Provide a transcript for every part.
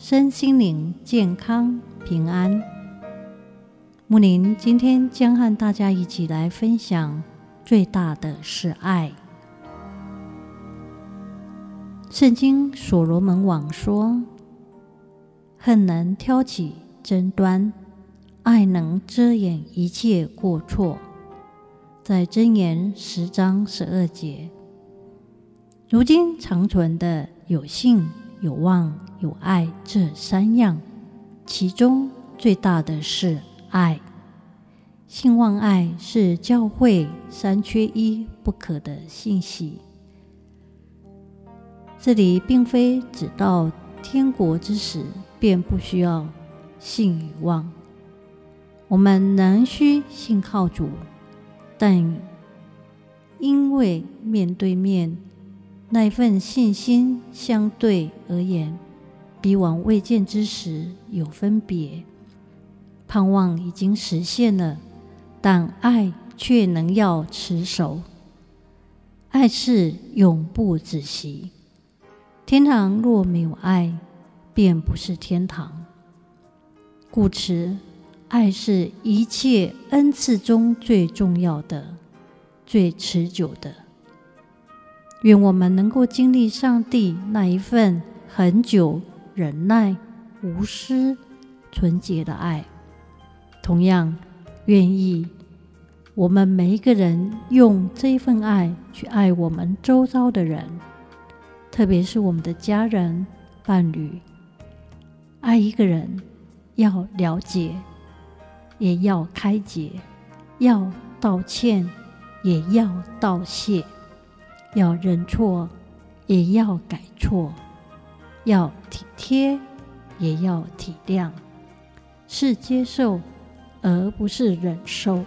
身心灵健康平安。木林今天将和大家一起来分享：最大的是爱。圣经所罗门王说：“恨能挑起争端，爱能遮掩一切过错。”在箴言十章十二节。如今长存的有信、有望、有爱这三样，其中最大的是爱。信望爱是教会三缺一不可的信息。这里并非指到天国之时便不需要信与望，我们仍需信靠主，但因为面对面。那份信心相对而言，比往未见之时有分别。盼望已经实现了，但爱却能要持守。爱是永不止息。天堂若没有爱，便不是天堂。故此，爱是一切恩赐中最重要的、最持久的。愿我们能够经历上帝那一份恒久、忍耐、无私、纯洁的爱。同样，愿意我们每一个人用这份爱去爱我们周遭的人，特别是我们的家人、伴侣。爱一个人，要了解，也要开解；要道歉，也要道谢。要认错，也要改错；要体贴，也要体谅。是接受，而不是忍受；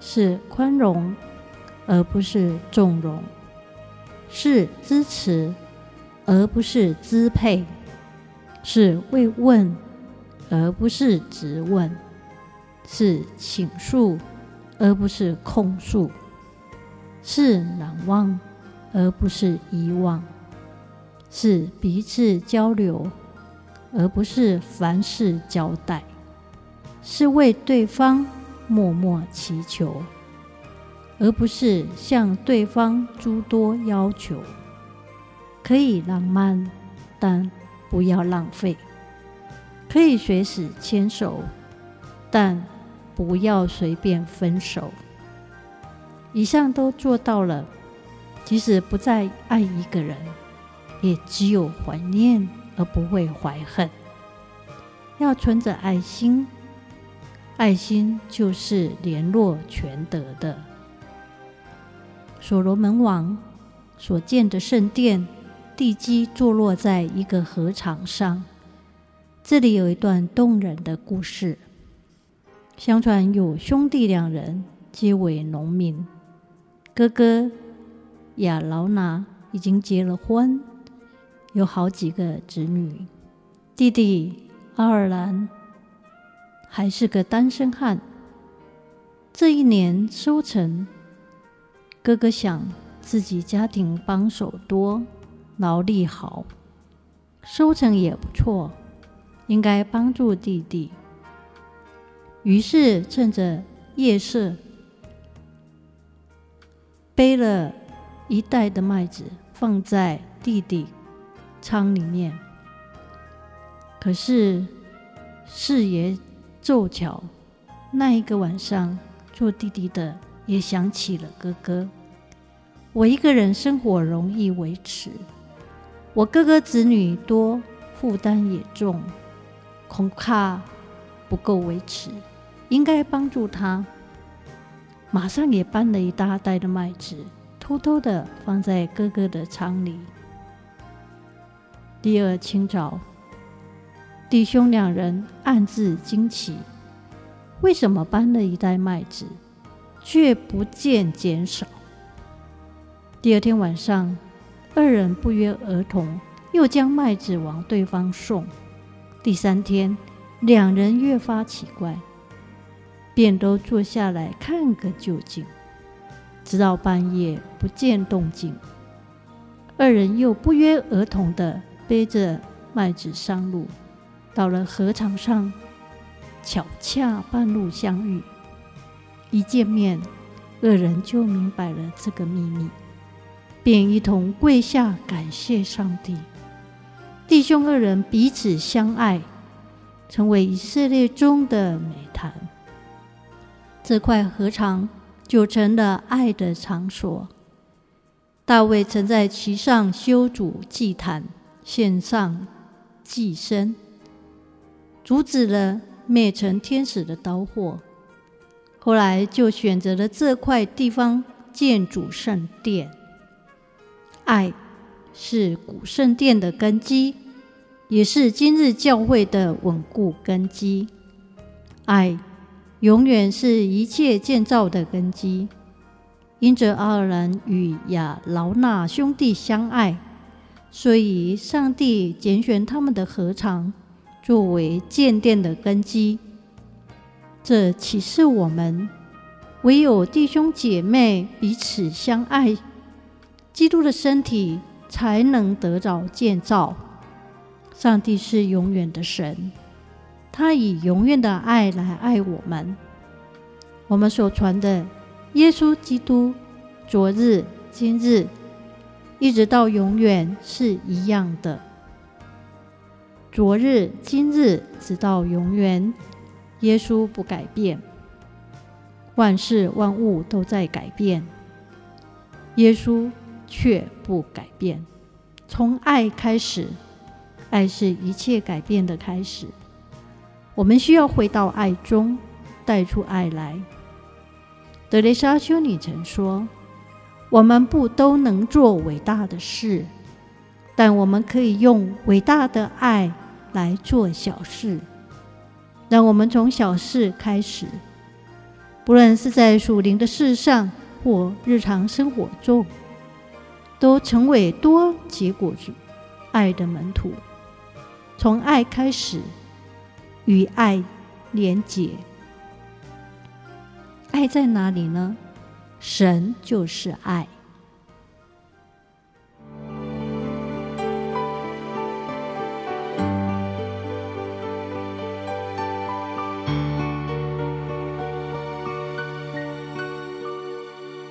是宽容，而不是纵容；是支持，而不是支配；是慰问，而不是质问；是倾诉，而不是控诉。是难忘，而不是遗忘；是彼此交流，而不是凡事交代；是为对方默默祈求，而不是向对方诸多要求。可以浪漫，但不要浪费；可以随时牵手，但不要随便分手。以上都做到了，即使不再爱一个人，也只有怀念而不会怀恨。要存着爱心，爱心就是联络全德的。所罗门王所建的圣殿，地基坐落在一个河场上。这里有一段动人的故事。相传有兄弟两人，皆为农民。哥哥亚劳拿已经结了婚，有好几个子女。弟弟阿尔兰还是个单身汉。这一年收成，哥哥想自己家庭帮手多，劳力好，收成也不错，应该帮助弟弟。于是趁着夜色。背了一袋的麦子放在弟弟仓里面，可是事也凑巧，那一个晚上做弟弟的也想起了哥哥。我一个人生活容易维持，我哥哥子女多，负担也重，恐怕不够维持，应该帮助他。马上也搬了一大袋的麦子，偷偷的放在哥哥的仓里。第二清早，弟兄两人暗自惊奇：为什么搬了一袋麦子，却不见减少？第二天晚上，二人不约而同又将麦子往对方送。第三天，两人越发奇怪，便都坐下来看个究竟。直到半夜不见动静，二人又不约而同的背着麦子上路，到了禾场上，巧恰半路相遇。一见面，二人就明白了这个秘密，便一同跪下感谢上帝。弟兄二人彼此相爱，成为以色列中的美谈。这块禾场就成了爱的场所。大卫曾在其上修筑祭坛，献上祭牲，阻止了灭城天使的刀祸。后来就选择了这块地方建主圣殿。爱是古圣殿的根基。也是今日教会的稳固根基。爱永远是一切建造的根基。因着爱尔兰与亚劳那兄弟相爱，所以上帝拣选他们的合场作为建殿的根基。这启示我们：唯有弟兄姐妹彼此相爱，基督的身体才能得着建造。上帝是永远的神，他以永远的爱来爱我们。我们所传的耶稣基督，昨日、今日，一直到永远是一样的。昨日、今日，直到永远，耶稣不改变。万事万物都在改变，耶稣却不改变。从爱开始。爱是一切改变的开始，我们需要回到爱中，带出爱来。德蕾莎修女曾说：“我们不都能做伟大的事，但我们可以用伟大的爱来做小事。让我们从小事开始，不论是在属灵的事上或日常生活中，都成为多结果子爱的门徒。”从爱开始，与爱连结。爱在哪里呢？神就是爱。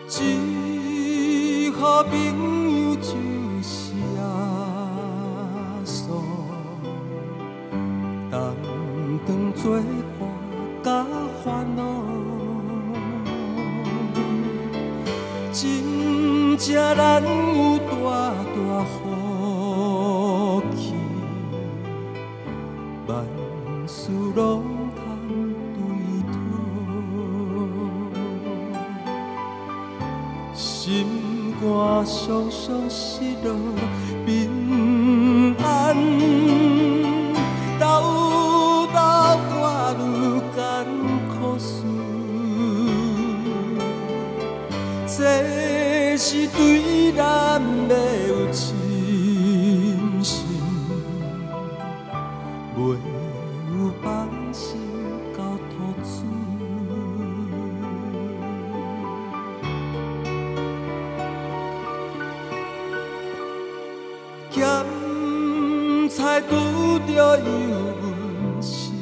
最好朋友就做伴甲万事拢通对讨，心肝伤伤失落平安。这是对咱的有信着油温时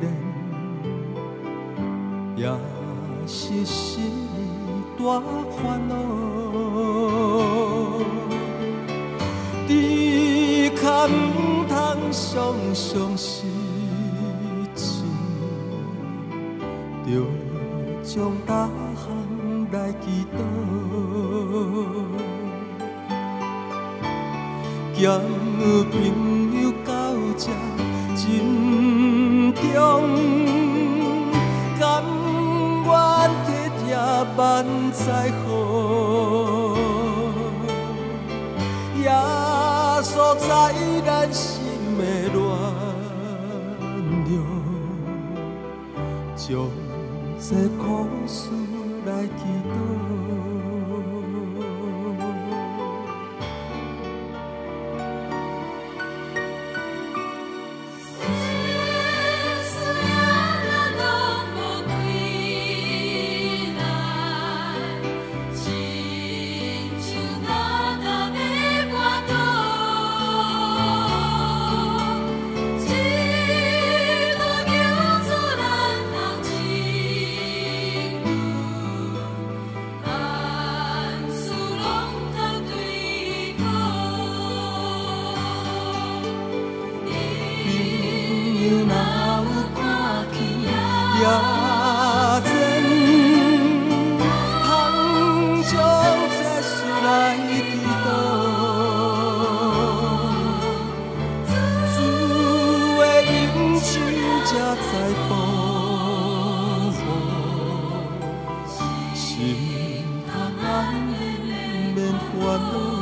冷，也是心。大烦恼，只可唔通伤伤心情，就将大项来祈祷，兼朋真重，甘愿。万载好，耶稣在咱心的恋流，将这苦事来祈祷。心通安宁，免。